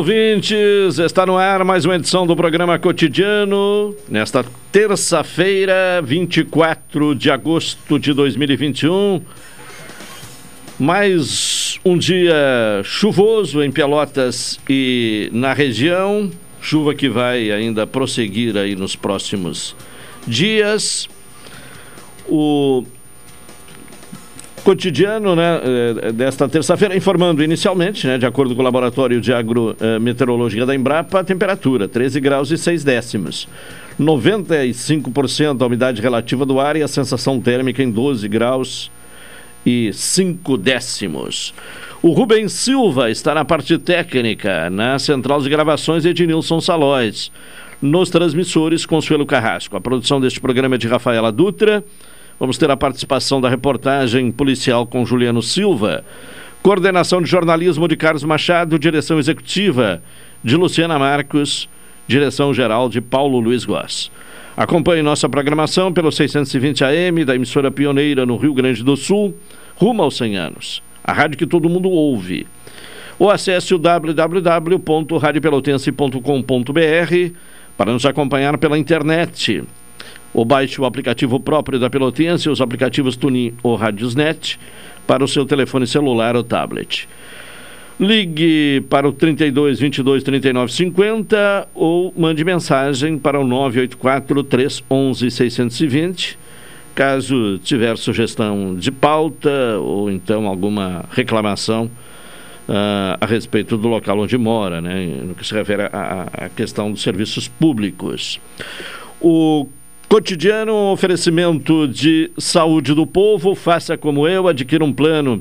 Ouvintes! Está no ar mais uma edição do programa cotidiano. Nesta terça-feira, 24 de agosto de 2021. Mais um dia chuvoso em Pelotas e na região. Chuva que vai ainda prosseguir aí nos próximos dias. O cotidiano né, eh, desta terça-feira, informando inicialmente, né, de acordo com o Laboratório de Agrometeorologia da Embrapa, a temperatura 13 graus e 6 décimos. 95% a umidade relativa do ar e a sensação térmica em 12 graus e 5 décimos. O Rubens Silva está na parte técnica, na central de gravações Ednilson Salóis. Nos transmissores, Consuelo Carrasco. A produção deste programa é de Rafaela Dutra. Vamos ter a participação da reportagem policial com Juliano Silva. Coordenação de jornalismo de Carlos Machado, direção executiva de Luciana Marcos, direção geral de Paulo Luiz Goss. Acompanhe nossa programação pelo 620 AM da emissora pioneira no Rio Grande do Sul, rumo aos 100 anos. A rádio que todo mundo ouve. Ou acesse o www.radiopelotense.com.br para nos acompanhar pela internet ou baixe o aplicativo próprio da Pelotense, os aplicativos Tunin ou Radiosnet, para o seu telefone celular ou tablet. Ligue para o 32 22 39 50 ou mande mensagem para o 984 311 620. Caso tiver sugestão de pauta ou então alguma reclamação uh, a respeito do local onde mora, né, no que se refere à questão dos serviços públicos. O Cotidiano, um oferecimento de saúde do povo. Faça como eu, adquira um plano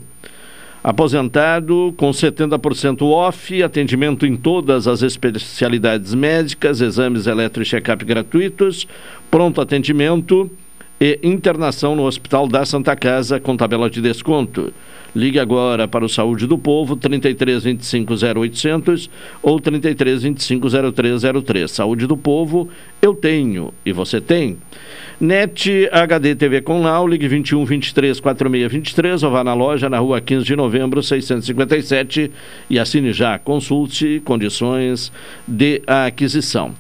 aposentado com 70% off, atendimento em todas as especialidades médicas, exames eletro e check-up gratuitos, pronto atendimento e internação no Hospital da Santa Casa com tabela de desconto. Ligue agora para o Saúde do Povo, 33 25 0800 ou 33 25 0303. Saúde do Povo, eu tenho e você tem. NET HD TV com Lau, ligue 21 23 46 23 ou vá na loja na rua 15 de novembro 657 e assine já. Consulte condições de aquisição.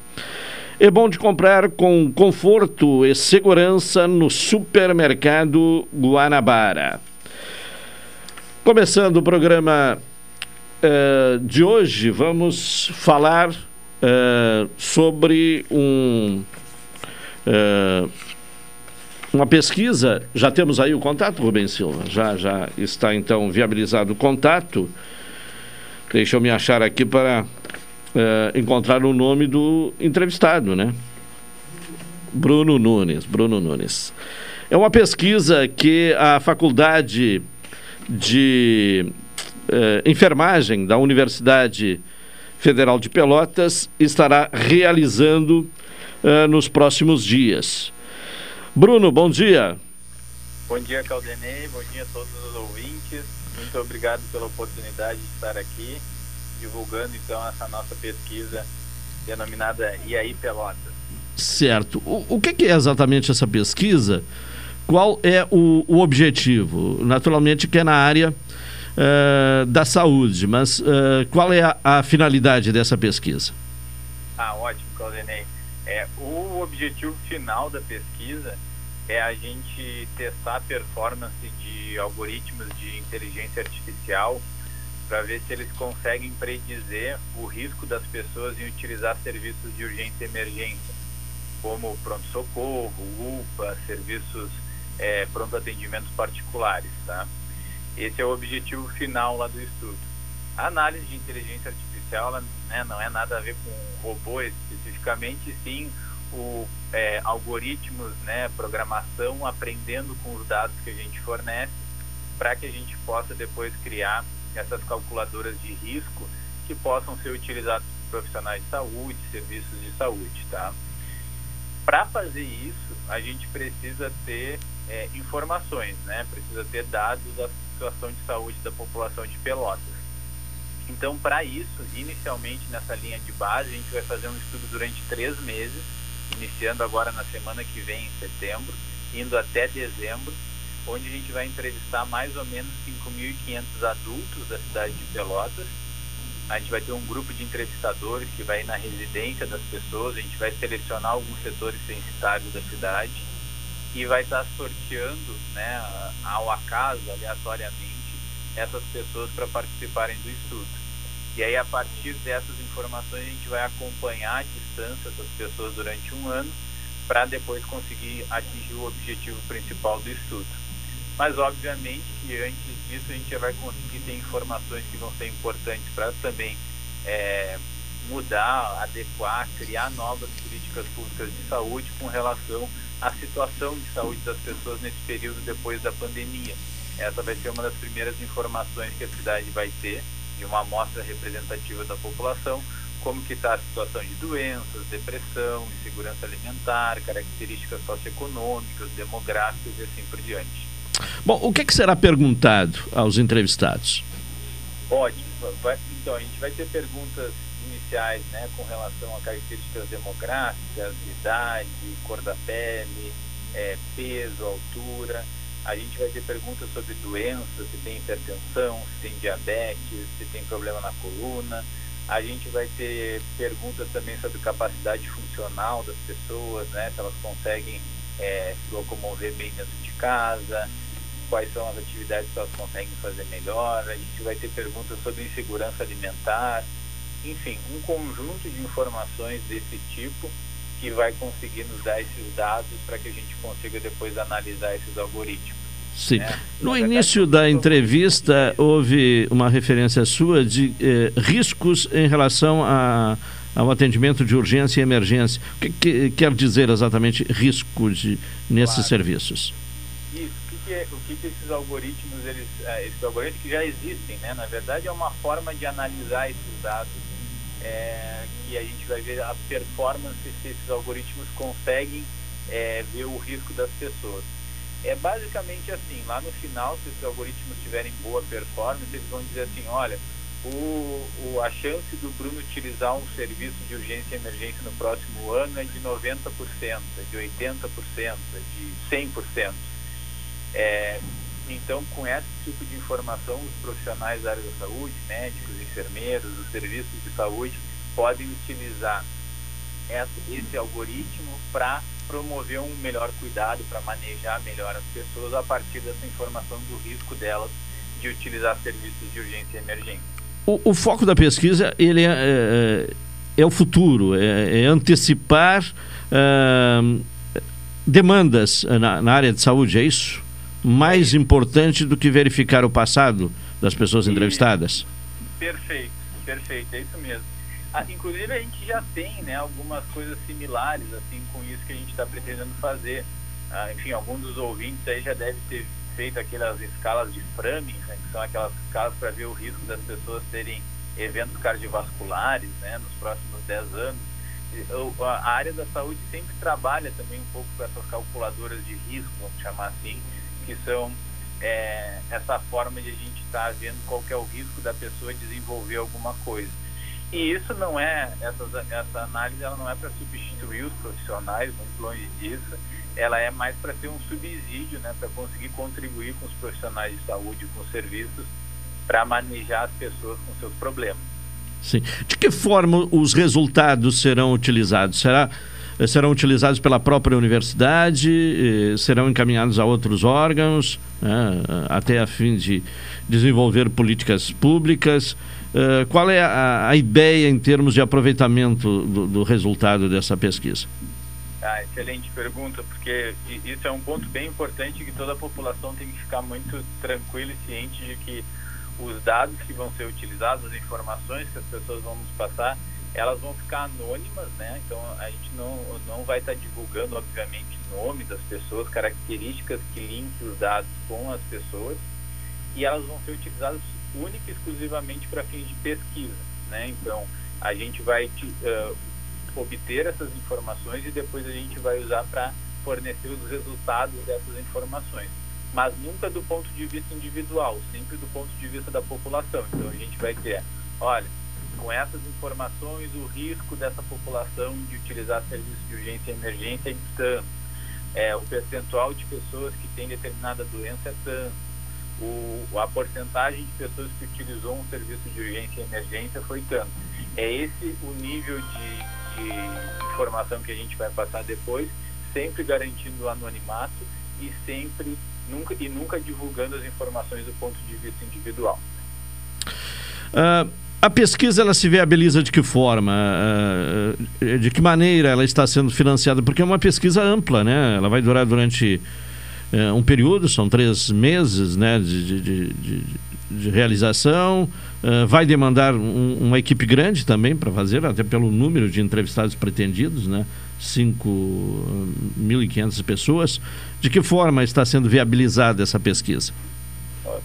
É bom de comprar com conforto e segurança no supermercado Guanabara. Começando o programa uh, de hoje, vamos falar uh, sobre um, uh, uma pesquisa. Já temos aí o contato, Rubens Silva? Já, já está então viabilizado o contato. Deixa eu me achar aqui para encontrar o nome do entrevistado, né? Bruno Nunes. Bruno Nunes. É uma pesquisa que a faculdade de eh, enfermagem da Universidade Federal de Pelotas estará realizando eh, nos próximos dias. Bruno, bom dia. Bom dia, Caldenei. Bom dia a todos os ouvintes. Muito obrigado pela oportunidade de estar aqui divulgando então essa nossa pesquisa denominada aí Pelotas. Certo. O, o que é exatamente essa pesquisa? Qual é o, o objetivo? Naturalmente que é na área uh, da saúde, mas uh, qual é a, a, finalidade dessa pesquisa? Ah, ótimo, Claudinei. É, o objetivo final da pesquisa é a gente testar a performance de algoritmos de inteligência artificial para ver se eles conseguem predizer o risco das pessoas em utilizar serviços de urgência e emergência, como pronto-socorro, UPA, serviços é, pronto-atendimentos particulares. Tá? Esse é o objetivo final lá do estudo. A análise de inteligência artificial ela, né, não é nada a ver com robô especificamente, sim o é, algoritmos, né, programação, aprendendo com os dados que a gente fornece, para que a gente possa depois criar essas calculadoras de risco que possam ser utilizadas por profissionais de saúde, serviços de saúde, tá? Para fazer isso, a gente precisa ter é, informações, né? Precisa ter dados da situação de saúde da população de Pelotas. Então, para isso, inicialmente nessa linha de base, a gente vai fazer um estudo durante três meses iniciando agora na semana que vem, em setembro, indo até dezembro, onde a gente vai entrevistar mais ou menos 5.500 adultos da cidade de Pelotas. A gente vai ter um grupo de entrevistadores que vai ir na residência das pessoas, a gente vai selecionar alguns setores censitários da cidade e vai estar sorteando, né, ao acaso, aleatoriamente, essas pessoas para participarem do estudo. E aí, a partir dessas informações, a gente vai acompanhar à distância essas pessoas durante um ano para depois conseguir atingir o objetivo principal do estudo. Mas, obviamente, que antes disso a gente já vai conseguir ter informações que vão ser importantes para também é, mudar, adequar, criar novas políticas públicas de saúde com relação à situação de saúde das pessoas nesse período depois da pandemia. Essa vai ser uma das primeiras informações que a cidade vai ter de uma amostra representativa da população, como que está a situação de doenças, depressão, insegurança alimentar, características socioeconômicas, demográficas e assim por diante. Bom, o que, é que será perguntado aos entrevistados? Ótimo. Vai, então, a gente vai ter perguntas iniciais né, com relação a características demográficas, idade, cor da pele, é, peso, altura a gente vai ter perguntas sobre doenças, se tem hipertensão, se tem diabetes, se tem problema na coluna. A gente vai ter perguntas também sobre capacidade funcional das pessoas, né? Se elas conseguem é, se locomover bem dentro de casa, quais são as atividades que elas conseguem fazer melhor. A gente vai ter perguntas sobre insegurança alimentar. Enfim, um conjunto de informações desse tipo que vai conseguir nos dar esses dados para que a gente consiga depois analisar esses algoritmos. Sim. É, no início da entrevista, houve uma referência sua de eh, riscos em relação a, ao atendimento de urgência e emergência. O que, que quer dizer exatamente riscos nesses claro. serviços? Isso. O, que, que, é, o que, que, esses algoritmos, eles, eh, esses algoritmos que já existem, né? Na verdade, é uma forma de analisar esses dados é, que a gente vai ver a performance se esses algoritmos conseguem é, ver o risco das pessoas. É basicamente assim, lá no final, se os algoritmos tiverem boa performance, eles vão dizer assim, olha, o, o, a chance do Bruno utilizar um serviço de urgência e emergência no próximo ano é de 90%, é de 80%, é de 100%. É, então, com esse tipo de informação, os profissionais da área da saúde, médicos, enfermeiros, os serviços de saúde, podem utilizar esse algoritmo para promover um melhor cuidado, para manejar melhor as pessoas a partir dessa informação do risco delas de utilizar serviços de urgência e emergência. O, o foco da pesquisa ele é, é, é o futuro, é, é antecipar uh, demandas na, na, área de saúde, é isso? Mais importante do que verificar o passado das pessoas entrevistadas? Perfeito, perfeito, é isso mesmo. Ah, inclusive a gente já tem né, algumas coisas similares assim com isso que a gente está pretendendo fazer. Ah, enfim, alguns dos ouvintes aí já deve ter feito aquelas escalas de Framingham, né, que são aquelas escalas para ver o risco das pessoas terem eventos cardiovasculares né, nos próximos 10 anos. A área da saúde sempre trabalha também um pouco com essas calculadoras de risco, vamos chamar assim, que são é, essa forma de a gente estar tá vendo qual é o risco da pessoa desenvolver alguma coisa. E isso não é, essa, essa análise ela não é para substituir os profissionais, muito longe disso, ela é mais para ser um subsídio, né, para conseguir contribuir com os profissionais de saúde, com os serviços, para manejar as pessoas com seus problemas. Sim. De que forma os resultados serão utilizados? Será serão utilizados pela própria universidade, eh, serão encaminhados a outros órgãos, né, até a fim de desenvolver políticas públicas. Uh, qual é a, a, ideia em termos de aproveitamento do, do resultado dessa pesquisa? Ah, excelente pergunta, porque isso é um ponto bem importante que toda a população tem que ficar muito tranquila e ciente de que os dados que vão ser utilizados, as informações que as pessoas vão nos passar, elas vão ficar anônimas, né? Então a gente não, não vai estar divulgando, obviamente, nome das pessoas, características que linkem os dados com as pessoas, e elas vão ser utilizadas única e exclusivamente para fins de pesquisa, né? Então a gente vai uh, obter essas informações e depois a gente vai usar para fornecer os resultados dessas informações, mas nunca do ponto de vista individual, sempre do ponto de vista da população. Então a gente vai ter, olha, com essas informações, o risco dessa população de utilizar serviços de urgência e emergência é tanto. É, o percentual de pessoas que têm determinada doença é tanto. O, a porcentagem de pessoas que utilizou um serviço de urgência e emergência foi tanto. É esse o nível de, de informação que a gente vai passar depois, sempre garantindo o anonimato e sempre nunca e nunca divulgando as informações do ponto de vista individual. Uh, a pesquisa ela se viabiliza de que forma? Uh, de que maneira ela está sendo financiada? Porque é uma pesquisa ampla, né? Ela vai durar durante uh, um período, são três meses né, de, de, de, de realização. Vai demandar um, uma equipe grande também para fazer, até pelo número de entrevistados pretendidos, né? 5.500 pessoas. De que forma está sendo viabilizada essa pesquisa?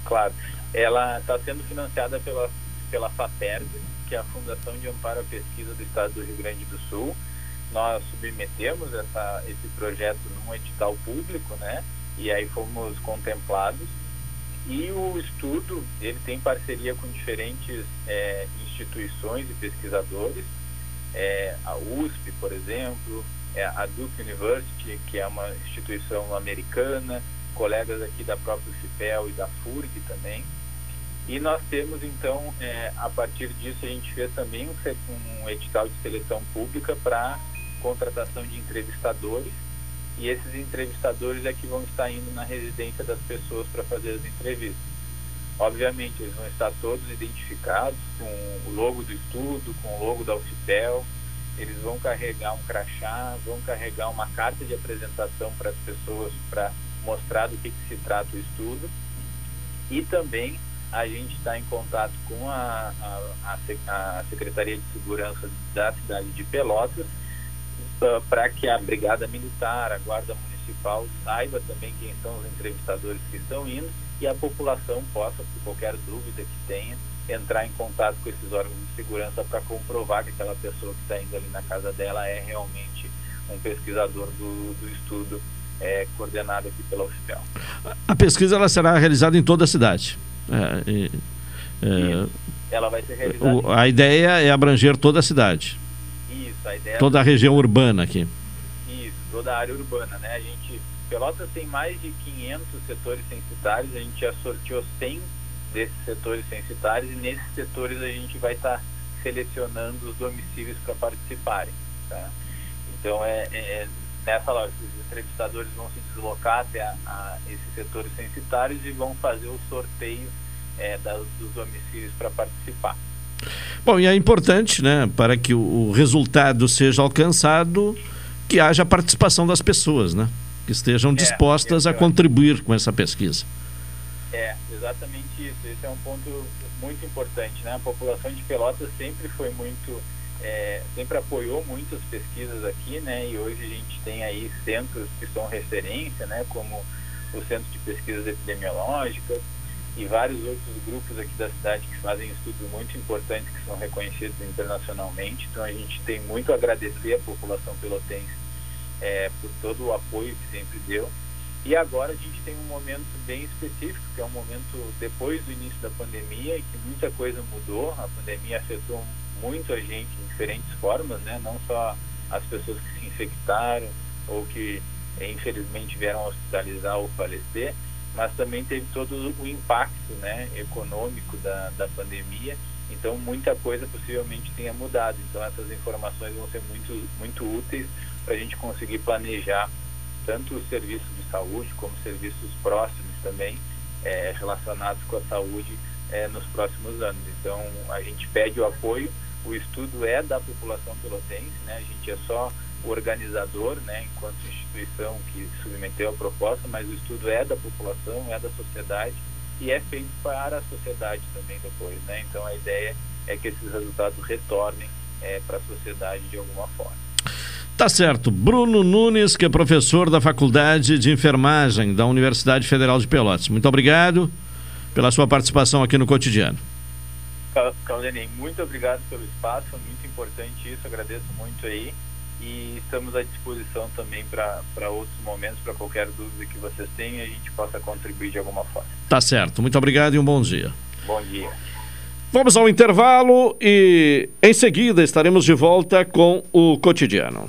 Claro, ela está sendo financiada pela pela FAPERG, que é a Fundação de Amparo à Pesquisa do Estado do Rio Grande do Sul. Nós submetemos essa, esse projeto num edital público, né? E aí fomos contemplados. E o estudo, ele tem parceria com diferentes é, instituições e pesquisadores, é, a USP, por exemplo, é a Duke University, que é uma instituição americana, colegas aqui da própria FIPEL e da FURG também. E nós temos, então, é, a partir disso, a gente fez também um, um edital de seleção pública para contratação de entrevistadores. E esses entrevistadores é que vão estar indo na residência das pessoas para fazer as entrevistas. Obviamente, eles vão estar todos identificados com o logo do estudo, com o logo da UFPEL. Eles vão carregar um crachá, vão carregar uma carta de apresentação para as pessoas para mostrar do que, que se trata o estudo. E também a gente está em contato com a, a, a, Secretaria de Segurança da cidade de Pelotas uh, para que a Brigada Militar, a Guarda Municipal saiba também quem são os entrevistadores que estão indo e a população possa, por qualquer dúvida que tenha, entrar em contato com esses órgãos de segurança para comprovar que aquela pessoa que está indo ali na casa dela é realmente um pesquisador do, do estudo é, coordenado aqui pela UFPEL. A pesquisa ela será realizada em toda a cidade? É, é, ela vai ser realizada. O, a ideia é abranger toda a cidade. Isso, a ideia. Toda a região urbana aqui. Isso, toda a área urbana, né? A gente, Pelotas tem mais de 500 setores censitários, a gente já sorteou 100 desses setores censitários e nesses setores a gente vai estar tá selecionando os domicílios para participarem, tá? Então é, é, é nessa loja, os entrevistadores vão se deslocar até a, a esses setores censitários e vão fazer o sorteio é, da, dos domicílios para participar. Bom, e é importante, né, para que o resultado seja alcançado, que haja participação das pessoas, né, que estejam é, dispostas é, a contribuir com essa pesquisa. É, exatamente isso. Esse é um ponto muito importante, né? A população de Pelotas sempre foi muito é, sempre apoiou muitas pesquisas aqui, né? E hoje a gente tem aí centros que são referência, né? Como o Centro de Pesquisas Epidemiológicas e vários outros grupos aqui da cidade que fazem estudos muito importantes que são reconhecidos internacionalmente. Então a gente tem muito a agradecer à população pelotense é, por todo o apoio que sempre deu. E agora a gente tem um momento bem específico, que é um momento depois do início da pandemia, e que muita coisa mudou. A pandemia afetou muito a gente em diferentes formas, né? Não só as pessoas que se infectaram ou que infelizmente vieram hospitalizar ou falecer, mas também teve todo o impacto né, econômico da, da pandemia, então muita coisa possivelmente tenha mudado. Então essas informações vão ser muito, muito úteis para a gente conseguir planejar tanto os serviços de saúde como serviços próximos também é, relacionados com a saúde é, nos próximos anos. Então a gente pede o apoio, o estudo é da população pelotense, né? a gente é só o organizador, né, enquanto instituição que submeteu a proposta, mas o estudo é da população, é da sociedade e é feito para a sociedade também depois, né? Então a ideia é que esses resultados retornem é, para a sociedade de alguma forma. Tá certo. Bruno Nunes, que é professor da Faculdade de Enfermagem da Universidade Federal de Pelotas. Muito obrigado pela sua participação aqui no cotidiano. Caldenei, muito obrigado pelo espaço, muito importante isso, agradeço muito aí e estamos à disposição também para outros momentos, para qualquer dúvida que vocês tenham, a gente possa contribuir de alguma forma. Tá certo, muito obrigado e um bom dia. Bom dia. Vamos ao intervalo e em seguida estaremos de volta com o cotidiano.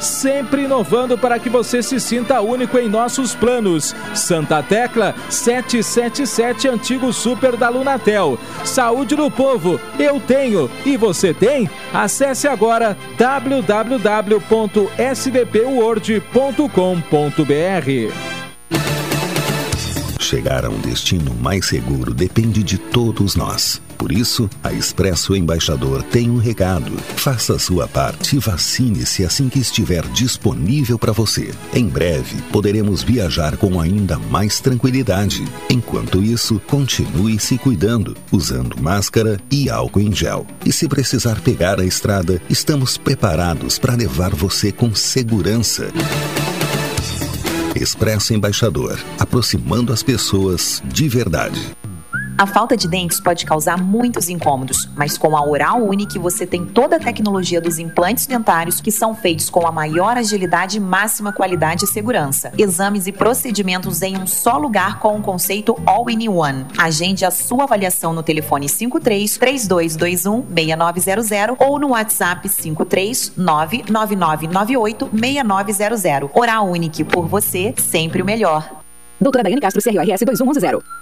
sempre inovando para que você se sinta único em nossos planos. Santa Tecla 777 Antigo Super da Lunatel. Saúde do povo, eu tenho e você tem? Acesse agora www.sdpword.com.br. Chegar a um destino mais seguro depende de todos nós. Por isso, a Expresso Embaixador tem um recado. Faça a sua parte e vacine-se assim que estiver disponível para você. Em breve, poderemos viajar com ainda mais tranquilidade. Enquanto isso, continue se cuidando, usando máscara e álcool em gel. E se precisar pegar a estrada, estamos preparados para levar você com segurança. Expresso Embaixador, aproximando as pessoas de verdade. A falta de dentes pode causar muitos incômodos, mas com a Oral Unique você tem toda a tecnologia dos implantes dentários que são feitos com a maior agilidade, máxima qualidade e segurança. Exames e procedimentos em um só lugar com o conceito All-in-One. Agende a sua avaliação no telefone 53 3221 6900 ou no WhatsApp 53 99998 6900. Oral Unique, por você, sempre o melhor. Doutora Daiane Castro, CRORS 2110.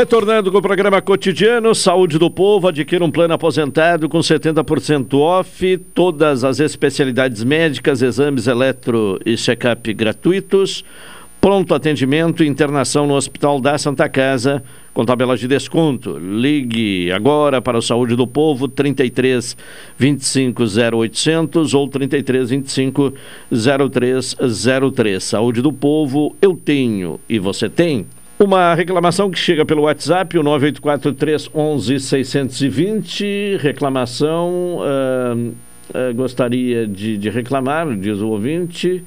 Retornando com o programa cotidiano, Saúde do Povo, adquira um plano aposentado com 70% off, todas as especialidades médicas, exames eletro e check-up gratuitos, pronto atendimento e internação no Hospital da Santa Casa, com tabela de desconto. Ligue agora para o Saúde do Povo, 33 25 0800 ou 33 25 0303. Saúde do Povo, eu tenho e você tem. Uma reclamação que chega pelo WhatsApp, o 984-311-620. Reclamação, uh, uh, gostaria de, de, reclamar, diz o ouvinte,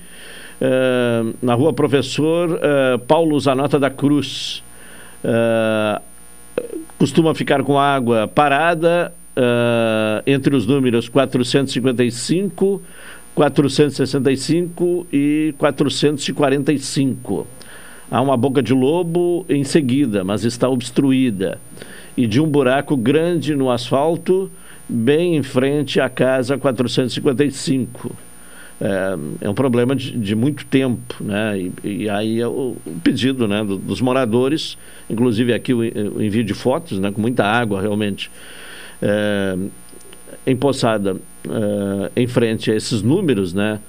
uh, na rua Professor Paulo Zanota da Cruz. costuma ficar com água parada entre os números 455, 465 e 445. Há uma boca de lobo em seguida, mas está obstruída. E de um buraco grande no asfalto, bem em frente à casa 455. É, é um problema de, de, muito tempo, né? E, e aí é o, o, pedido né, do, dos moradores, inclusive aqui o, o, envio de fotos, né, com muita água realmente, é, é, em frente a esses números, né?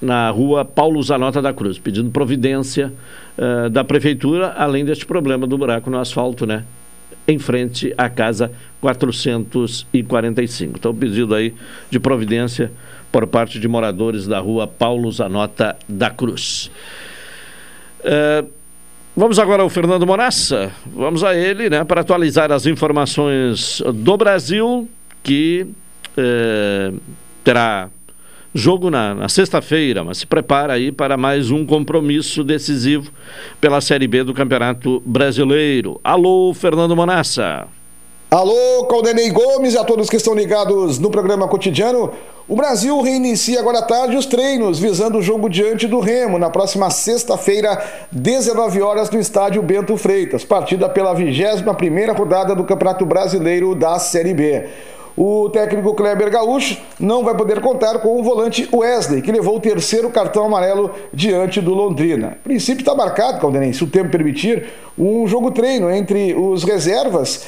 Na rua Paulo Zanota da Cruz, pedindo providência uh, da prefeitura, além deste problema do buraco no asfalto, né? Em frente à casa 445. Então, pedido aí de providência por parte de moradores da rua Paulo Zanota da Cruz. Uh, vamos agora ao Fernando Monassa. Vamos a ele, né, para atualizar as informações do Brasil, que uh, terá Jogo na, na sexta-feira, mas se prepara aí para mais um compromisso decisivo pela Série B do Campeonato Brasileiro. Alô, Fernando Monassa. Alô, Caldenei Gomes e a todos que estão ligados no programa cotidiano. O Brasil reinicia agora à tarde os treinos visando o jogo diante do Remo na próxima sexta-feira, 19 horas no estádio Bento Freitas, partida pela 21ª rodada do Campeonato Brasileiro da Série B. O técnico Kleber Gaúcho não vai poder contar com o volante Wesley, que levou o terceiro cartão amarelo diante do Londrina. O princípio está marcado, Caldenei, se o tempo permitir, um jogo treino entre os reservas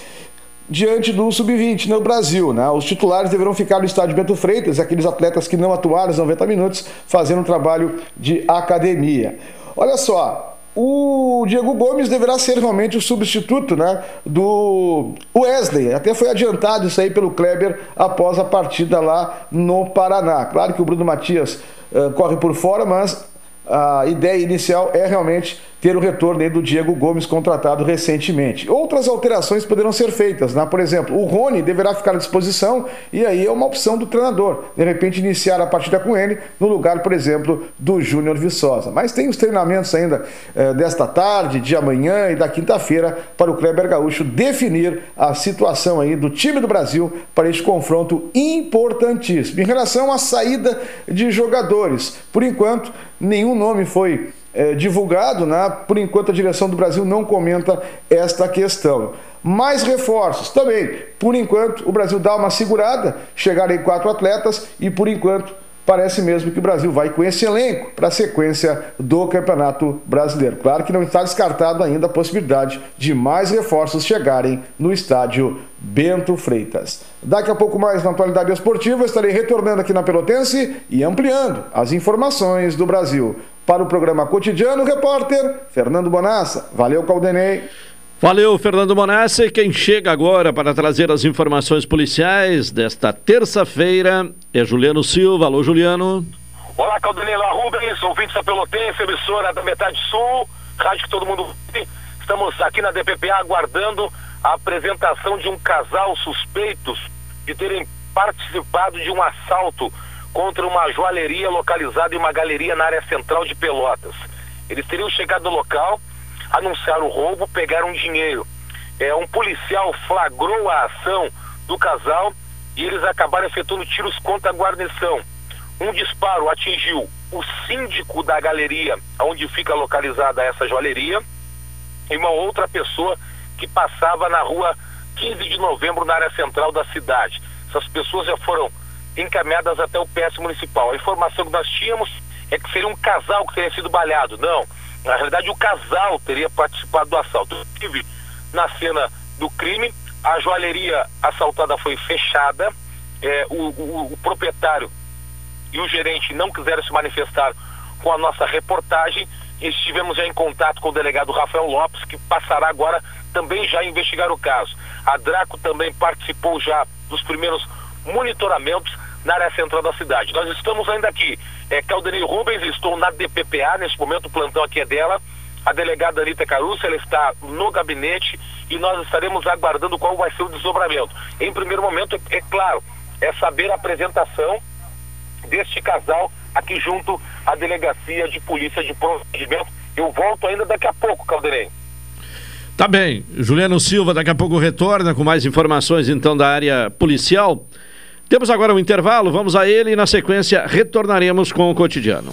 diante do sub-20 no Brasil. Né? Os titulares deverão ficar no estádio Bento Freitas, aqueles atletas que não atuaram os 90 minutos, fazendo um trabalho de academia. Olha só, o Diego Gomes deverá ser realmente o substituto né, do Wesley. Até foi adiantado isso aí pelo Kleber após a partida lá no Paraná. Claro que o Bruno Matias uh, corre por fora, mas a ideia inicial é realmente ter o retorno do Diego Gomes contratado recentemente. Outras alterações poderão ser feitas, né? por exemplo, o Rony deverá ficar à disposição e aí é uma opção do treinador, de repente iniciar a partida com ele no lugar, por exemplo, do Júnior Viçosa. Mas tem os treinamentos ainda eh, desta tarde, de amanhã e da quinta-feira para o Kleber Gaúcho definir a situação aí do time do Brasil para este confronto importantíssimo. Em relação à saída de jogadores, por enquanto nenhum nome foi é, divulgado, né? por enquanto a direção do Brasil não comenta esta questão. Mais reforços também. Por enquanto, o Brasil dá uma segurada, chegaram em quatro atletas e por enquanto parece mesmo que o Brasil vai com esse elenco para a sequência do Campeonato Brasileiro. Claro que não está descartado ainda a possibilidade de mais reforços chegarem no estádio Bento Freitas. Daqui a pouco mais na atualidade esportiva estarei retornando aqui na Pelotense e ampliando as informações do Brasil. Para o programa cotidiano, repórter Fernando Bonassa. Valeu, Caldenei. Valeu, Fernando Monassi. Quem chega agora para trazer as informações policiais desta terça-feira é Juliano Silva. Alô, Juliano. Olá, Caldanila Rubens, ouvintes da Pelotense, emissora da Metade Sul, rádio que todo mundo Estamos aqui na DPPA aguardando a apresentação de um casal suspeitos de terem participado de um assalto contra uma joalheria localizada em uma galeria na área central de Pelotas. Eles teriam chegado no local, anunciaram o roubo, pegaram dinheiro. É, um policial flagrou a ação do casal e eles acabaram efetuando tiros contra a guarnição. Um disparo atingiu o síndico da galeria onde fica localizada essa joalheria e uma outra pessoa que passava na rua 15 de novembro na área central da cidade. Essas pessoas já foram encaminhadas até o PS municipal. A informação que nós tínhamos é que seria um casal que teria sido baleado. Não, na realidade o casal teria participado do assalto. Inclusive, na cena do crime, a joalheria assaltada foi fechada, é, o, o, o proprietário e o gerente não quiseram se manifestar com a nossa reportagem. Estivemos já em contato com o delegado Rafael Lopes, que passará agora também já a investigar o caso. A Draco também participou já dos primeiros monitoramentos na área central da cidade. Nós estamos ainda aqui. É Caldenei Rubens, estou na DPPA, nesse momento o plantão aqui é dela. A delegada Anitta Caruso, ela está no gabinete e nós estaremos aguardando qual vai ser o desdobramento. Em primeiro momento, é, claro, é saber a apresentação deste casal aqui junto à delegacia de polícia de procedimento. Eu volto ainda daqui a pouco, Calderei. Tá bem. Juliano Silva daqui a pouco retorna com mais informações então da área policial. Temos agora um intervalo, vamos a ele e na sequência retornaremos com o cotidiano.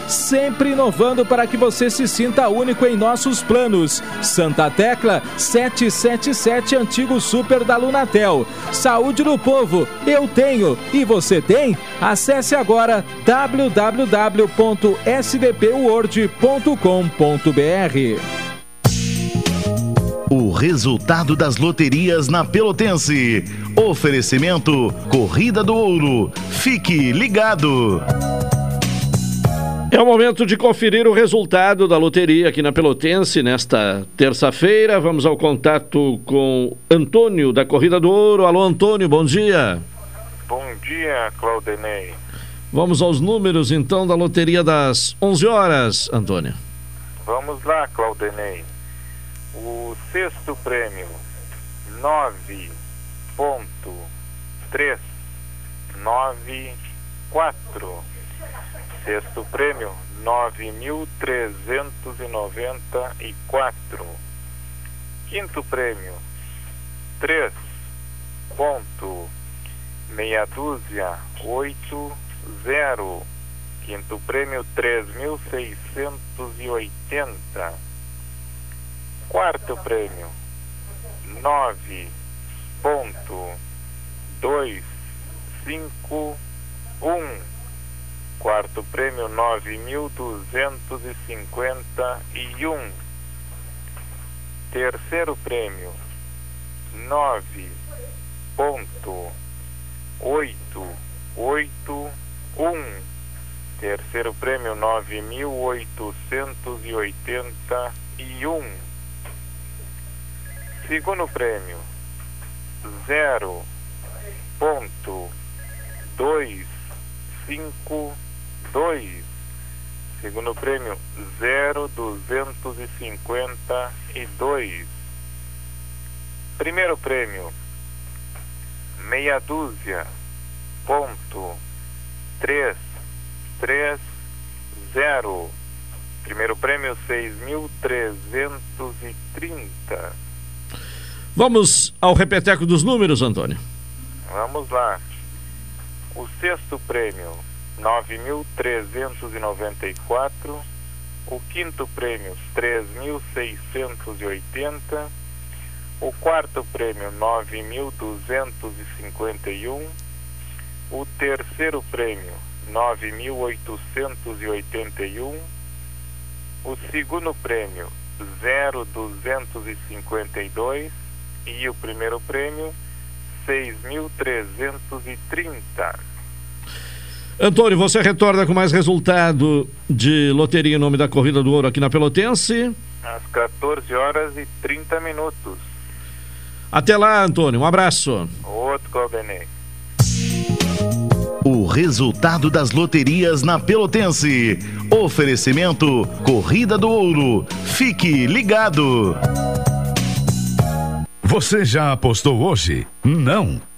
sempre inovando para que você se sinta único em nossos planos. Santa Tecla 777 Antigo Super da Lunatel. Saúde do povo, eu tenho e você tem? Acesse agora www.sdpword.com.br. O resultado das loterias na Pelotense. Oferecimento Corrida do Ouro. Fique ligado. É o momento de conferir o resultado da loteria aqui na Pelotense nesta terça-feira. Vamos ao contato com Antônio da Corrida do Ouro. Alô, Antônio, bom dia. Bom dia, Claudenei. Vamos aos números então da loteria das 11 horas, Antônio. Vamos lá, Claudenei. O sexto prêmio, 9.394 Sexto prêmio, nove mil trezentos e noventa e quatro. Quinto prêmio, três ponto meia dúzia oito zero. Quinto prêmio, três mil seiscentos e oitenta. Quarto prêmio, nove ponto dois cinco um quarto prêmio nove mil duzentos e cinquenta e um. Terceiro prêmio nove ponto oito oito um. Terceiro prêmio nove mil oitocentos e oitenta e um. Segundo prêmio zero ponto dois cinco dois segundo prêmio zero duzentos e cinquenta e dois primeiro prêmio meia dúzia ponto três três zero primeiro prêmio seis mil trezentos e trinta Vamos ao repeteco dos números, Antônio. Vamos lá. O sexto prêmio, 9.394. O quinto prêmio, 3.680. O quarto prêmio, 9.251. O terceiro prêmio, 9.881. O segundo prêmio, 0,252 e o primeiro prêmio 6.330. Antônio, você retorna com mais resultado de loteria em nome da Corrida do Ouro aqui na Pelotense? Às 14 horas e 30 minutos. Até lá, Antônio. Um abraço. Outro Caldenei. O resultado das loterias na Pelotense. Oferecimento Corrida do Ouro. Fique ligado. Você já apostou hoje? Não.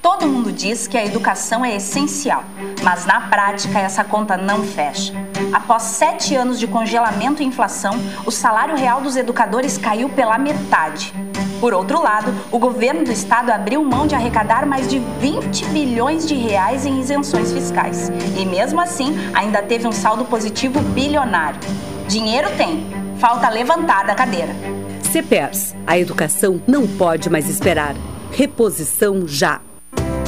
Todo mundo diz que a educação é essencial, mas na prática essa conta não fecha. Após sete anos de congelamento e inflação, o salário real dos educadores caiu pela metade. Por outro lado, o governo do estado abriu mão de arrecadar mais de 20 bilhões de reais em isenções fiscais. E mesmo assim, ainda teve um saldo positivo bilionário. Dinheiro tem, falta levantar da cadeira. CPERS, a educação não pode mais esperar. Reposição já.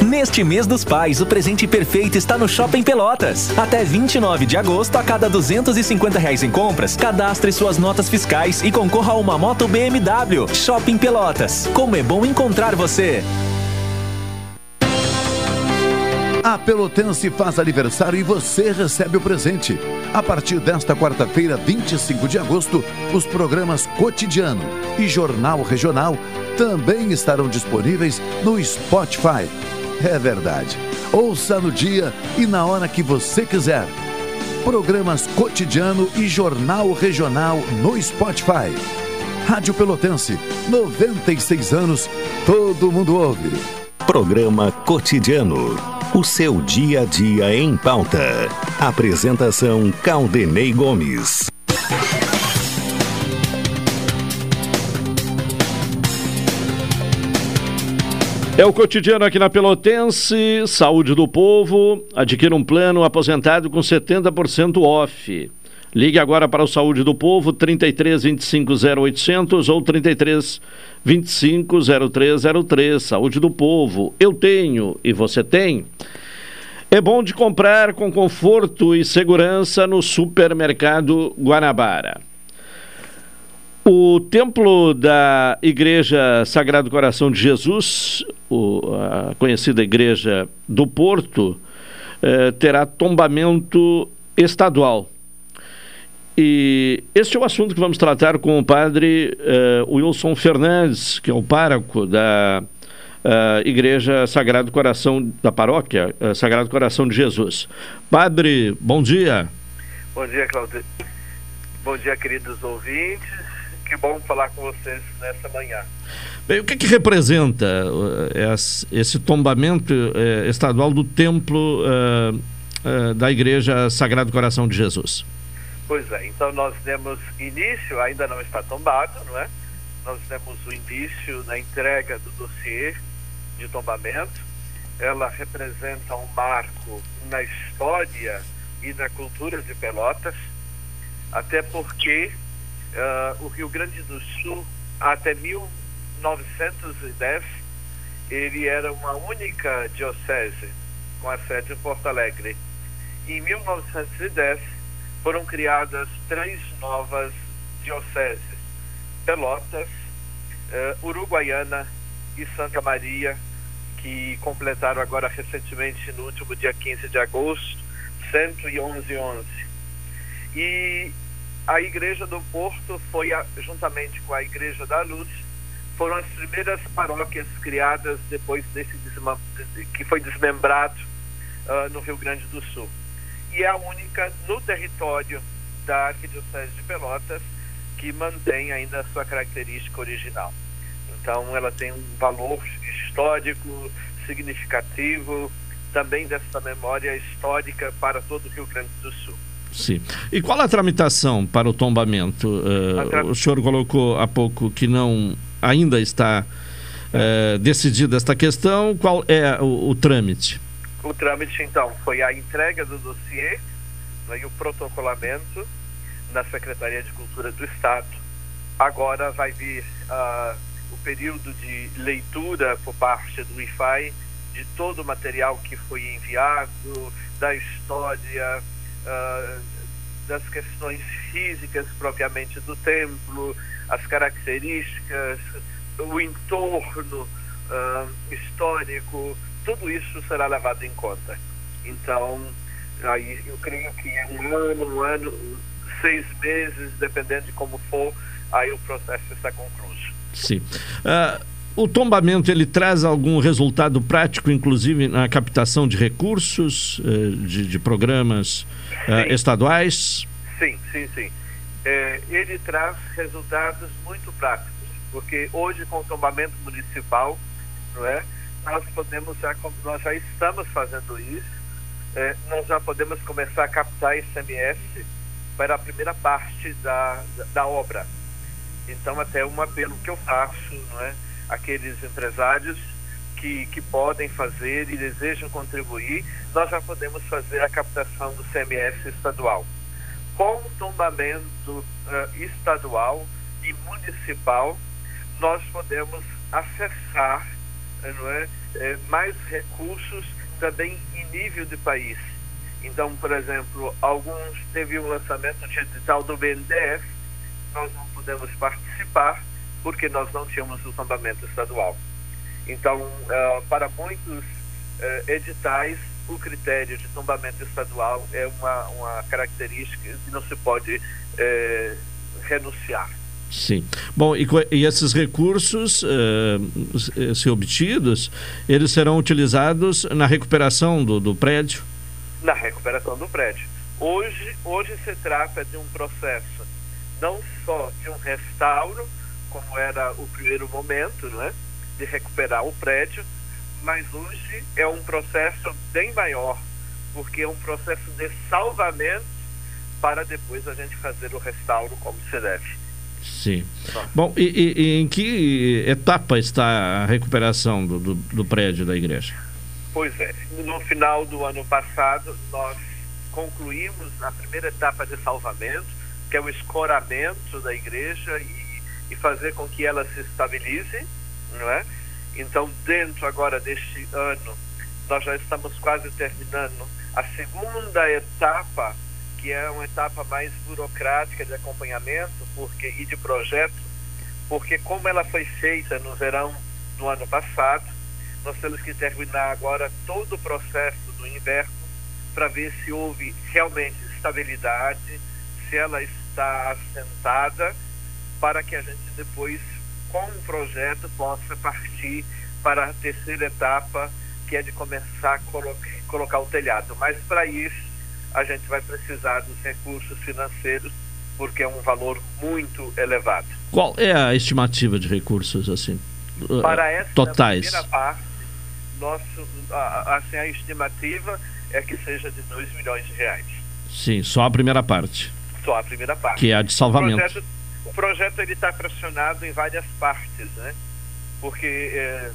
Neste mês dos pais, o presente perfeito está no Shopping Pelotas. Até 29 de agosto, a cada 250 reais em compras, cadastre suas notas fiscais e concorra a uma moto BMW. Shopping Pelotas. Como é bom encontrar você! A Pelotense faz aniversário e você recebe o presente. A partir desta quarta-feira, 25 de agosto, os programas Cotidiano e Jornal Regional também estarão disponíveis no Spotify. É verdade. Ouça no dia e na hora que você quiser. Programas Cotidiano e Jornal Regional no Spotify. Rádio Pelotense, 96 anos, todo mundo ouve. Programa Cotidiano. O seu dia a dia em pauta. Apresentação Caldenei Gomes. É o cotidiano aqui na Pelotense, saúde do povo. Adquira um plano aposentado com 70% off. Ligue agora para o Saúde do Povo, 33 25 0800 ou 33 25 0303. Saúde do Povo. Eu tenho e você tem. É bom de comprar com conforto e segurança no supermercado Guanabara. O templo da Igreja Sagrado Coração de Jesus, o, a conhecida Igreja do Porto, eh, terá tombamento estadual. E este é o assunto que vamos tratar com o padre uh, Wilson Fernandes, que é o pároco da uh, Igreja Sagrado Coração, da paróquia uh, Sagrado Coração de Jesus. Padre, bom dia. Bom dia, Claudio. Bom dia, queridos ouvintes. Que bom falar com vocês nessa manhã. Bem, o que, que representa uh, esse, tombamento uh, estadual do templo uh, da Igreja Sagrado Coração de Jesus? Pois é, então nós demos início, ainda não está tombado, não é? Nós demos o início na entrega do dossiê de tombamento. Ela representa um marco na história e na cultura de Pelotas, até porque uh, o Rio Grande do Sul, até 1910, ele era uma única diocese com a sede em Porto Alegre. Em 1910 foram criadas três novas dioceses: Pelotas, uh, Uruguaiana e Santa Maria, que completaram agora recentemente, no último dia 15 de agosto, 111 11. E a Igreja do Porto foi, juntamente com a Igreja da Luz, foram as primeiras paróquias criadas depois desse que foi desmembrado uh, no Rio Grande do Sul. E é a única no território da Arquidiocese de Pelotas que mantém ainda a sua característica original. Então, ela tem um valor histórico significativo, também dessa memória histórica para todo o Rio Grande do Sul. Sim. E qual a tramitação para o tombamento? Uh, tra... O senhor colocou há pouco que não ainda está uh, decidida esta questão. Qual é o, o, trâmite? O trâmite, então, foi a entrega do dossiê né, e o protocolamento na Secretaria de Cultura do Estado. Agora vai vir uh, o período de leitura por parte do IFAI de todo o material que foi enviado, da história, uh, das questões físicas propriamente do templo, as características, o entorno uh, histórico, tudo isso será levado em conta. Então, aí eu creio que é um ano, um ano, seis meses, dependendo de como for, aí o processo está concluído. Sim. Uh, o tombamento ele traz algum resultado prático, inclusive na captação de recursos uh, de, de, programas uh, estaduais? Sim, sim, sim. É, ele traz resultados muito práticos, porque hoje com o tombamento municipal, não é? Nós podemos já, nós já estamos fazendo isso, é, nós já podemos começar a captar ICMS para a primeira parte da, da obra então, até um apelo que eu faço, não é? Aqueles empresários que, que podem fazer e desejam contribuir, nós já podemos fazer a captação do CMS estadual. Com o tombamento uh, estadual e municipal, nós podemos acessar não é, é, mais recursos também em nível de país. Então, por exemplo, alguns teve um lançamento digital do BNDES, nós não pudemos participar porque nós não tínhamos o tombamento estadual. Então, uh, para muitos uh, editais, o critério de tombamento estadual é uma, uma característica que não se pode uh, renunciar. Sim. Bom, e, e esses recursos, se obtidos, eles serão utilizados na recuperação do, do prédio? Na recuperação do prédio. Hoje, hoje se trata de um processo não só de um restauro, como era o primeiro momento, né, de recuperar o prédio, mas hoje é um processo bem maior, porque é um processo de salvamento para depois a gente fazer o restauro como se deve. Sim. Bom, e, e, e, em que etapa está a recuperação do, do, do, prédio da igreja? Pois é, no final do ano passado nós concluímos a primeira etapa de salvamento, que é o escoramento da igreja e, e fazer com que ela se estabilize, não é? Então, dentro agora deste ano, nós já estamos quase terminando a segunda etapa, que é uma etapa mais burocrática de acompanhamento porque, e de projeto, porque como ela foi feita no verão do ano passado, nós temos que terminar agora todo o processo do inverno para ver se houve realmente estabilidade, se ela está assentada para que a gente depois, com o projeto, possa partir para a terceira etapa, que é de começar a colo colocar o telhado. Mas para isso, a gente vai precisar dos recursos financeiros porque é um valor muito elevado. Qual é a estimativa de recursos assim Para essa totais? primeira parte, nosso, a, assim, a estimativa é que seja de 2 milhões de reais. Sim, só a primeira parte. Só a primeira parte. Que é a de salvamento. O projeto, o projeto ele está fracionado em várias partes, né? Porque é,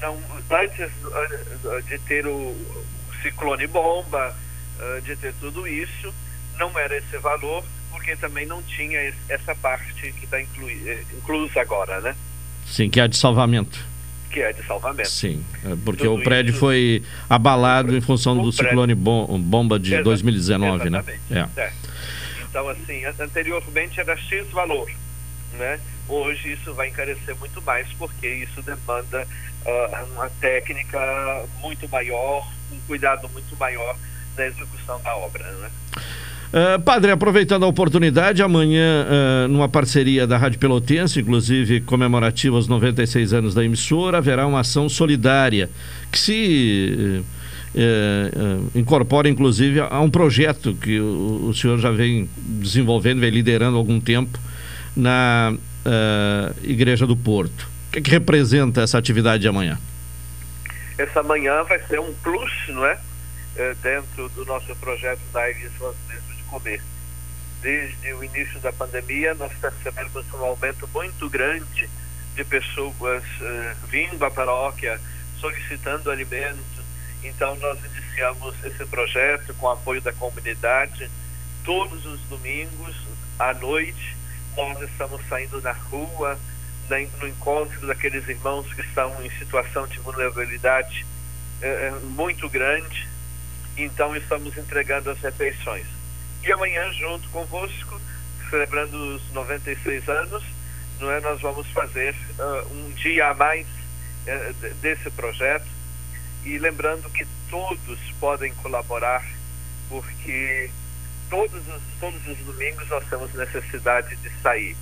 não, antes eh, de ter o, ciclone bomba, eh, de ter tudo isso, não era esse valor, porque também não tinha essa parte que está inclusa agora, né? Sim, que é a de salvamento. Que é de salvamento. Sim, é porque tudo o prédio isso, foi abalado em função do ciclone bom, bomba de Exato, 2019, né? É. é. Então, assim, anteriormente era X valor, né? Hoje isso vai encarecer muito mais, porque isso demanda uh, uma técnica muito maior, um cuidado muito maior da execução da obra. Né? Uh, padre, aproveitando a oportunidade, amanhã, uh, numa parceria da Rádio Pelotense, inclusive comemorativa aos 96 anos da emissora, haverá uma ação solidária que se uh, incorpora, inclusive, a um projeto que o, o, senhor já vem desenvolvendo, vem liderando há algum tempo na Igreja do Porto. O que, é que representa essa atividade de amanhã? Essa manhã vai ser um plus, não é? é dentro do nosso projeto da Igreja mesmo de comer. Desde o início da pandemia, nós percebemos um aumento muito grande de pessoas uh, vindo à paróquia, solicitando alimentos. Então, nós iniciamos esse projeto com apoio da comunidade. Todos os domingos, à noite, nós estamos saindo na rua, no encontro daqueles irmãos que estão em situação de vulnerabilidade é, muito grande. Então, estamos entregando as refeições. E amanhã, junto convosco, celebrando os 96 anos, não é, nós vamos fazer uh, um dia a mais uh, desse projeto. E lembrando que todos podem colaborar, porque todos os, todos os domingos nós temos necessidade de sair.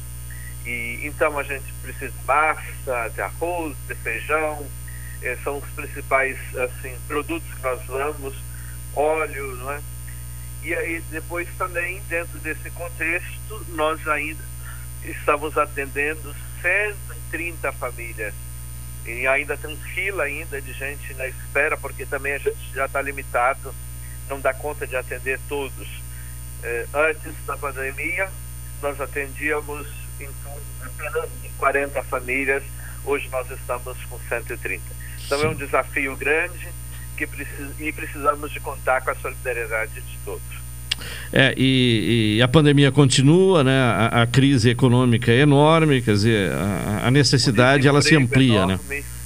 E, então a gente precisa de massa, de arroz, de feijão, eh, são os principais assim, produtos que nós usamos, óleo, não é? E aí depois também, dentro desse contexto, nós ainda estamos atendendo 130 famílias. E ainda tem fila ainda de gente na espera, porque também a gente já está limitado, não dá conta de atender todos. Eh, antes da pandemia, nós atendíamos em apenas de 40 famílias, hoje nós estamos com 130. Então é um desafio grande que e precisamos de contar com a solidariedade de todos. É, e, e, a pandemia continua, né? A, a, crise econômica é enorme, quer dizer, a, a necessidade ela se amplia, né?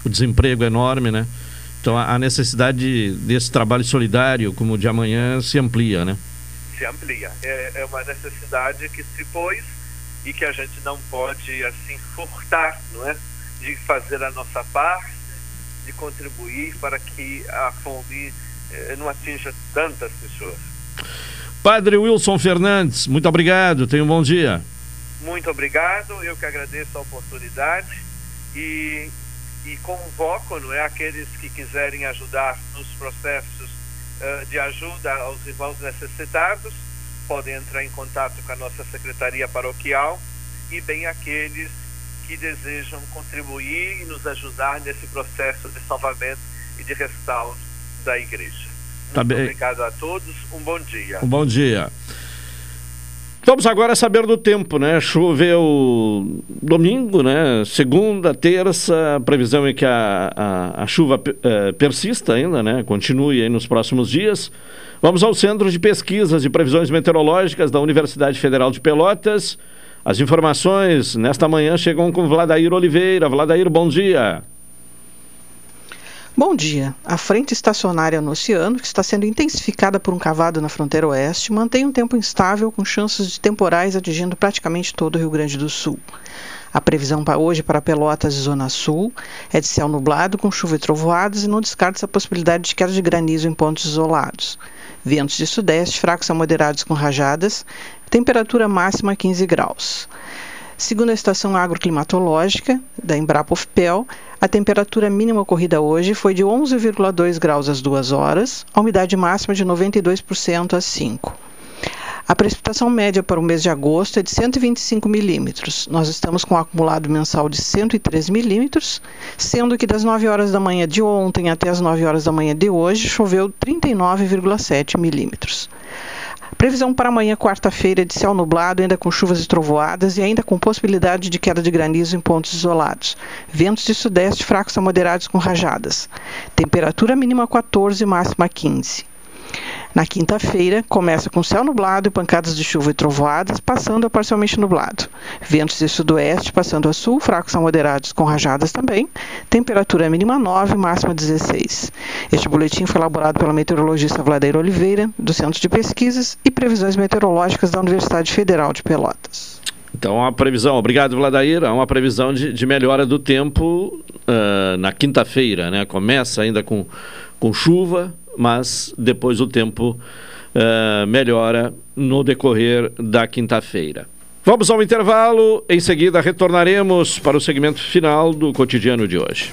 O desemprego é enorme, né? Então a, a necessidade desse trabalho solidário, como o de amanhã, se amplia, né? Se amplia. É, é uma necessidade que se pôs e que a gente não pode assim furtar, não é? De fazer a nossa parte, de contribuir para que a fome eh, não atinja tantas pessoas. Padre Wilson Fernandes, muito obrigado, tenha um bom dia. Muito obrigado, eu que agradeço a oportunidade e, e convoco não é, aqueles que quiserem ajudar nos processos uh, de ajuda aos irmãos necessitados podem entrar em contato com a nossa secretaria paroquial e bem aqueles que desejam contribuir e nos ajudar nesse processo de salvamento e de restauro da igreja. Tá Muito obrigado a todos, um bom dia. Um bom dia. Vamos agora saber do tempo, né? Choveu domingo, né? Segunda, terça, a previsão é que a, a, a chuva eh, persista ainda, né? Continue aí nos próximos dias. Vamos ao Centro de Pesquisas e Previsões Meteorológicas da Universidade Federal de Pelotas. As informações nesta manhã chegam com Vladair Oliveira. Vladair, bom dia. Bom dia. A frente estacionária no oceano, que está sendo intensificada por um cavado na fronteira oeste, mantém um tempo instável com chances de temporais atingindo praticamente todo o Rio Grande do Sul. A previsão para hoje para Pelotas e Zona Sul é de céu nublado com chuva e trovoadas e não descarta a possibilidade de queda de granizo em pontos isolados. Ventos de sudeste fracos a moderados com rajadas, temperatura máxima 15 graus. Segundo a estação agroclimatológica da Embrapa UFPEL, a temperatura mínima ocorrida hoje foi de 11,2 graus às 2 horas, a umidade máxima de 92% às 5. A precipitação média para o mês de agosto é de 125 milímetros. Nós estamos com um acumulado mensal de 103 milímetros, sendo que das 9 horas da manhã de ontem até as 9 horas da manhã de hoje choveu 39,7 milímetros. Previsão para amanhã, quarta-feira, de céu nublado, ainda com chuvas e trovoadas e ainda com possibilidade de queda de granizo em pontos isolados. Ventos de sudeste fracos a moderados com rajadas. Temperatura mínima 14, máxima 15. Na quinta-feira, começa com céu nublado e pancadas de chuva e trovoadas, passando a parcialmente nublado. Ventos de sudoeste passando a sul, fracos a moderados com rajadas também. Temperatura mínima 9, máxima 16. Este boletim foi elaborado pela meteorologista Vladeira Oliveira, do Centro de Pesquisas e Previsões Meteorológicas da Universidade Federal de Pelotas. Então, a previsão, obrigado Vladair, há uma previsão de, de melhora do tempo uh, na quinta-feira, né? Começa ainda com, com chuva, mas depois o tempo uh, melhora no decorrer da quinta-feira. Vamos ao intervalo, em seguida retornaremos para o segmento final do cotidiano de hoje.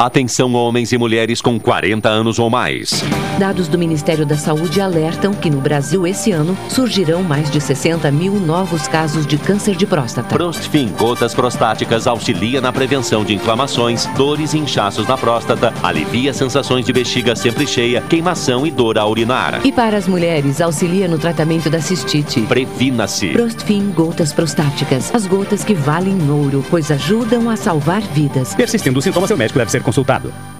Atenção homens e mulheres com 40 anos ou mais. Dados do Ministério da Saúde alertam que no Brasil esse ano surgirão mais de 60 mil novos casos de câncer de próstata. Prostfin Gotas Prostáticas auxilia na prevenção de inflamações, dores e inchaços na próstata, alivia sensações de bexiga sempre cheia, queimação e dor ao urinar. E para as mulheres, auxilia no tratamento da cistite. Previna-se. Prostfin Gotas Prostáticas. As gotas que valem ouro, pois ajudam a salvar vidas. Persistindo os sintomas, seu médico deve ser consultado.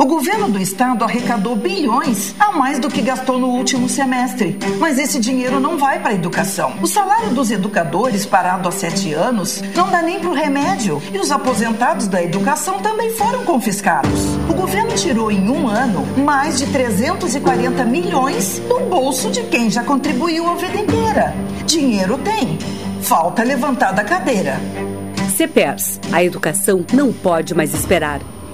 O governo do estado arrecadou bilhões a mais do que gastou no último semestre. Mas esse dinheiro não vai para a educação. O salário dos educadores, parado há sete anos, não dá nem para o remédio. E os aposentados da educação também foram confiscados. O governo tirou em um ano mais de 340 milhões do bolso de quem já contribuiu a vida inteira. Dinheiro tem. Falta levantar da cadeira. CEPERS. A educação não pode mais esperar.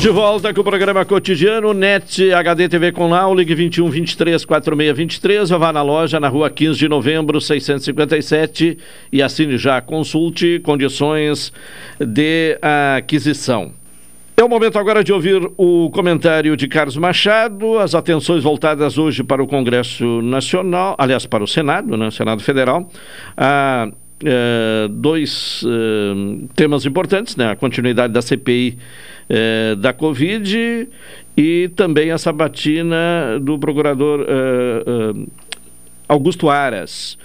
Estamos de volta com o programa cotidiano NET HD TV com Lau, ligue 21 23 46 23, ou vá na loja na rua 15 de novembro 657 e assine já, consulte condições de aquisição. É o momento agora de ouvir o comentário de Carlos Machado, as atenções voltadas hoje para o Congresso Nacional, aliás, para o Senado, né, Senado Federal. Ah, eh, dois eh, temas importantes, né? A continuidade da CPI eh, da Covid e também a sabatina do procurador Augusto Aras.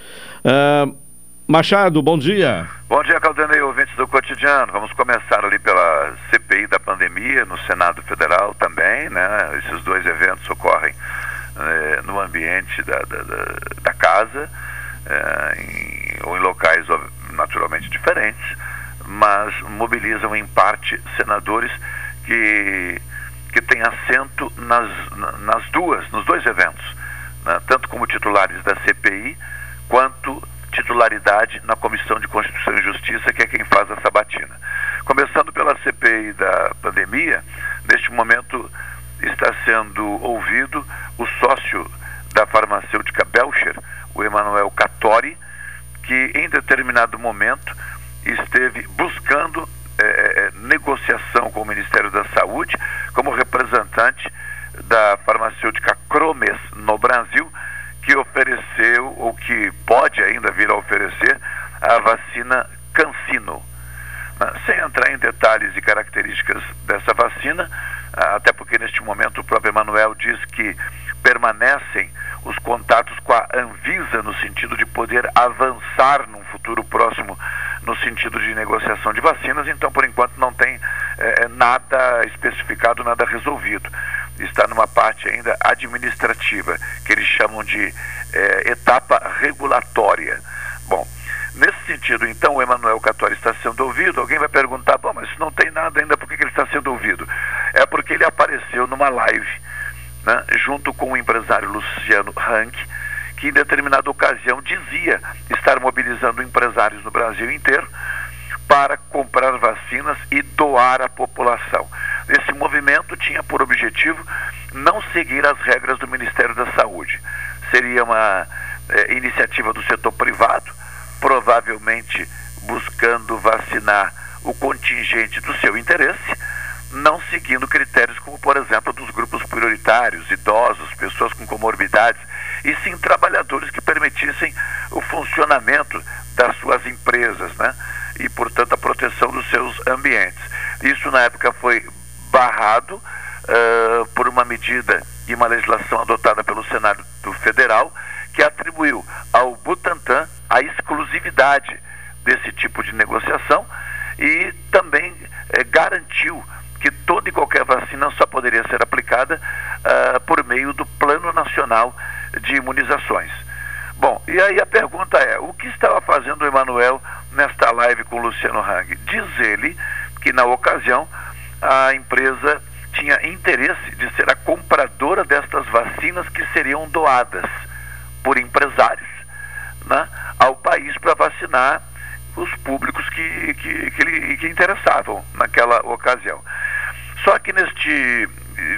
Machado, bom dia. Bom dia, Caldanei, ouvintes do cotidiano. Vamos começar ali pela CPI da pandemia no Senado Federal também, né? Esses dois eventos ocorrem no ambiente da, da, da, casa em, ou em locais naturalmente diferentes, mas mobilizam em parte senadores que, que têm assento nas, nas duas, nos dois eventos, né? tanto como titulares da CPI quanto titularidade na Comissão de Constituição e Justiça, que é quem faz a sabatina. Começando pela CPI da pandemia, neste momento está sendo ouvido o sócio da farmacêutica Belcher, o Emanuel Cattori, que em determinado momento esteve buscando é, negociação com o Ministério da Saúde como representante da farmacêutica Cromes no Brasil, que ofereceu, ou que pode ainda vir a oferecer, a vacina Cancino. Ah, sem entrar em detalhes e características dessa vacina, ah, até porque neste momento o próprio Emanuel diz que permanecem os contatos com a Anvisa no sentido de poder avançar num futuro próximo no sentido de negociação de vacinas, então por enquanto não tem eh, nada especificado, nada resolvido. Está numa parte ainda administrativa, que eles chamam de eh, etapa regulatória. Bom, nesse sentido, então, o Emanuel Catori está sendo ouvido. Alguém vai perguntar, bom, mas não tem nada ainda, por que ele está sendo ouvido? É porque ele apareceu numa live né, junto com o empresário Luciano Rank, que em determinada ocasião dizia estar mobilizando empresários no Brasil inteiro para comprar vacinas e doar à população. Esse movimento tinha por objetivo não seguir as regras do Ministério da Saúde. Seria uma é, iniciativa do setor privado, provavelmente buscando vacinar o contingente do seu interesse não seguindo critérios como, por exemplo, dos grupos prioritários, idosos, pessoas com comorbidades, e sim trabalhadores que permitissem o funcionamento das suas empresas, né? E, portanto, a proteção dos seus ambientes. Isso, na época, foi barrado uh, por uma medida e uma legislação adotada pelo Senado Federal que atribuiu ao Butantan a exclusividade desse tipo de negociação e também eh, garantiu que toda e qualquer vacina só poderia ser aplicada uh, por meio do Plano Nacional de Imunizações. Bom, e aí a pergunta é: o que estava fazendo o Emanuel nesta live com o Luciano Hang? Diz ele que na ocasião a empresa tinha interesse de ser a compradora destas vacinas que seriam doadas por empresários né, ao país para vacinar os públicos que, que, que, lhe, que interessavam naquela ocasião. Só que neste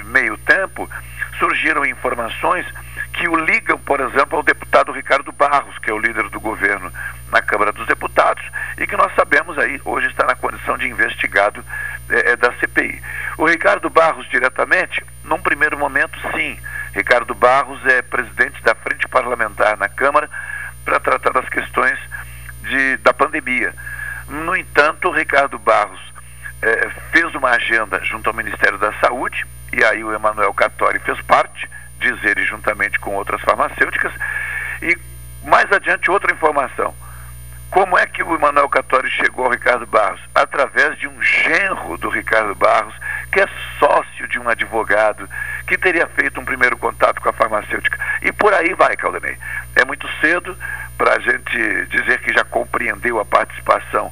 meio tempo surgiram informações que o ligam, por exemplo, ao deputado Ricardo Barros, que é o líder do governo na Câmara dos Deputados, e que nós sabemos aí, hoje está na condição de investigado é, da CPI. O Ricardo Barros, diretamente, num primeiro momento, sim. Ricardo Barros é presidente da Frente Parlamentar na Câmara para tratar das questões de, da pandemia. No entanto, Ricardo Barros é, fez uma agenda junto ao Ministério da Saúde, e aí o Emanuel Cattori fez parte, diz ele juntamente com outras farmacêuticas, e mais adiante outra informação. Como é que o Emanuel Cattori chegou ao Ricardo Barros? Através de um genro do Ricardo Barros, que é sócio de um advogado, que teria feito um primeiro contato com a farmacêutica. E por aí vai, Caldanei. É muito cedo para a gente dizer que já compreendeu a participação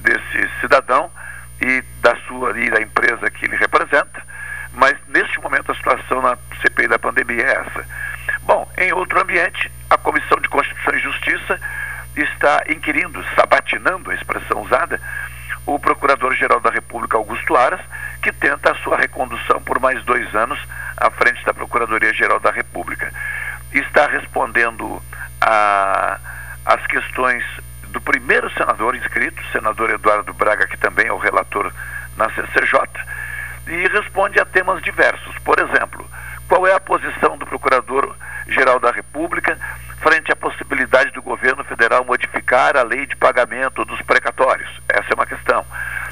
desse cidadão, e da sua e da empresa que ele representa, mas neste momento a situação na CPI da pandemia é essa. Bom, em outro ambiente, a Comissão de Constituição e Justiça está inquirindo, sabatinando a expressão usada, o Procurador-Geral da República, Augusto Aras, que tenta a sua recondução por mais dois anos à frente da Procuradoria-Geral da República. Está respondendo a, as questões do primeiro senador inscrito, senador Eduardo Braga, que também é o relator na CCJ, e responde a temas diversos. Por exemplo, qual é a posição do Procurador-Geral da República frente à possibilidade do governo federal modificar a lei de pagamento dos precatórios? Essa é uma questão.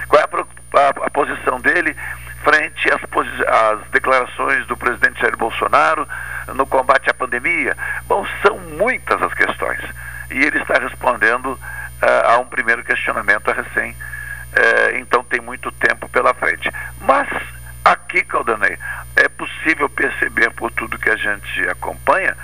Qual é a, a, a posição dele frente às, às, declarações do presidente Jair Bolsonaro no combate à pandemia? Bom, são muitas as questões. E ele está respondendo uh, a um primeiro questionamento a recém. Uh, então tem muito tempo pela frente. Mas aqui, Caldanei, é possível perceber por tudo que a gente acompanha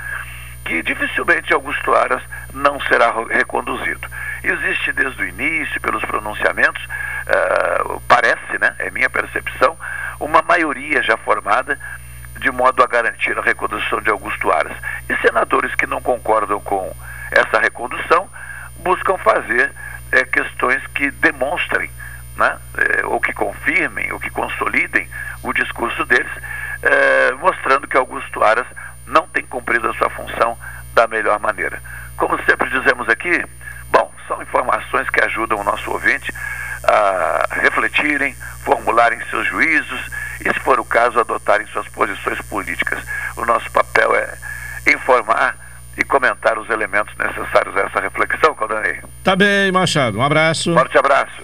que dificilmente Augusto Aras não será reconduzido. Existe desde o início, pelos pronunciamentos, uh, parece, né, é minha percepção, uma maioria já formada de modo a garantir a recondução de Augusto Aras. E senadores que não concordam com essa recondução buscam fazer é, questões que demonstrem, né, é, ou que confirmem, ou que consolidem o discurso deles, é, mostrando que Augusto Aras não tem cumprido a sua função da melhor maneira. Como sempre dizemos aqui, bom, são informações que ajudam o nosso ouvinte a refletirem, formularem seus juízos e, se for o caso, adotarem suas posições políticas. O nosso papel é informar e comentar os elementos necessários a essa reflexão, Caldanei. Tá bem, Machado. Um abraço. Forte abraço.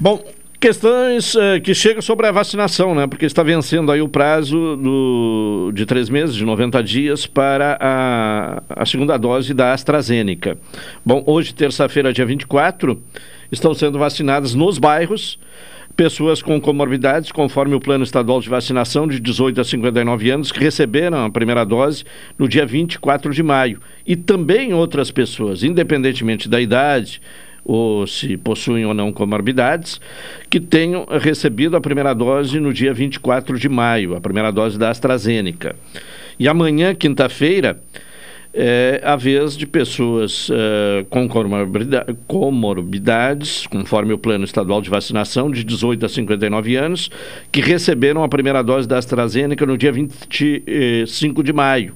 Bom, questões uh, que chegam sobre a vacinação, né? Porque está vencendo aí o prazo do, de três meses, de 90 dias, para a, a segunda dose da AstraZeneca. Bom, hoje, terça-feira, dia 24, estão sendo vacinadas nos bairros pessoas com comorbidades, conforme o plano estadual de vacinação de 18 a 59 anos, que receberam a primeira dose no dia 24 de maio. E também outras pessoas, independentemente da idade, ou se possuem ou não comorbidades, que tenham recebido a primeira dose no dia 24 de maio, a primeira dose da AstraZeneca. E amanhã, quinta-feira, é a vez de pessoas uh, com comorbidades, conforme o plano estadual de vacinação, de 18 a 59 anos, que receberam a primeira dose da AstraZeneca no dia 25 de maio.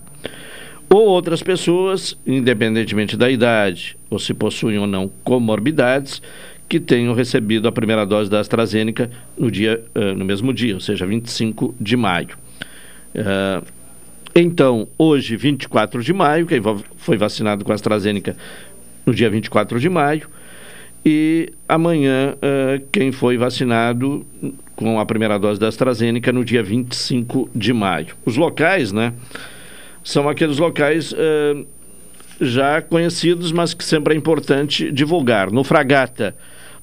Ou outras pessoas, independentemente da idade, ou se possuem ou não comorbidades, que tenham recebido a primeira dose da AstraZeneca no, dia, uh, no mesmo dia, ou seja, 25 de maio. Uh, então, hoje, 24 de maio, quem foi vacinado com a AstraZeneca no dia 24 de maio, e amanhã, uh, quem foi vacinado com a primeira dose da AstraZeneca no dia 25 de maio. Os locais, né, são aqueles locais uh, já conhecidos, mas que sempre é importante divulgar. No Fragata,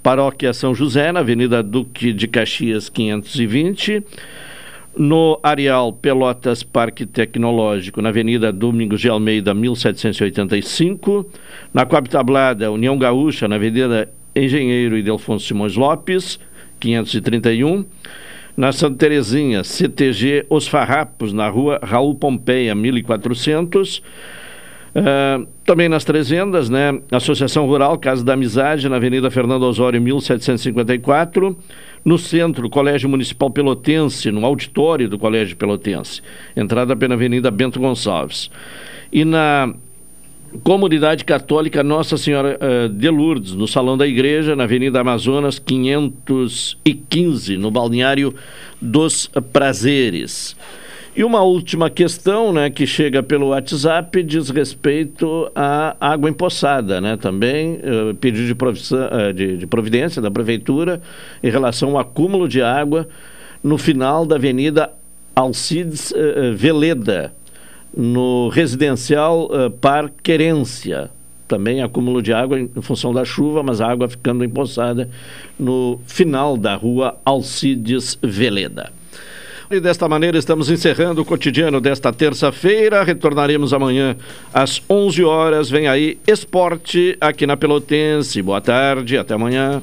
Paróquia São José, na Avenida Duque de Caxias, 520 no Areal Pelotas Parque Tecnológico, na Avenida Domingos de Almeida, 1785, na Coab Tablada, União Gaúcha, na Avenida Engenheiro Idelfonso Simões Lopes, 531, na Santa Terezinha, CTG Os Farrapos, na rua Raul Pompeia, 1400, Uh, também nas Trezendas, né? Associação Rural Casa da Amizade, na Avenida Fernando Osório, 1754. No centro, Colégio Municipal Pelotense, no auditório do Colégio Pelotense. Entrada pela Avenida Bento Gonçalves. E na Comunidade Católica Nossa Senhora uh, de Lourdes, no Salão da Igreja, na Avenida Amazonas, 515, no Balneário dos Prazeres. E uma última questão, né, que chega pelo WhatsApp, diz respeito à água empoçada, né, também uh, pedido de, uh, de, de, providência da Prefeitura em relação ao acúmulo de água no final da Avenida Alcides uh, Veleda, no residencial Par Querência. Também acúmulo de água em função da chuva, mas a água ficando empoçada no final da rua Alcides Veleda. E desta maneira estamos encerrando o cotidiano desta terça-feira. Retornaremos amanhã às 11 horas. Vem aí Esporte aqui na Pelotense. Boa tarde, até amanhã.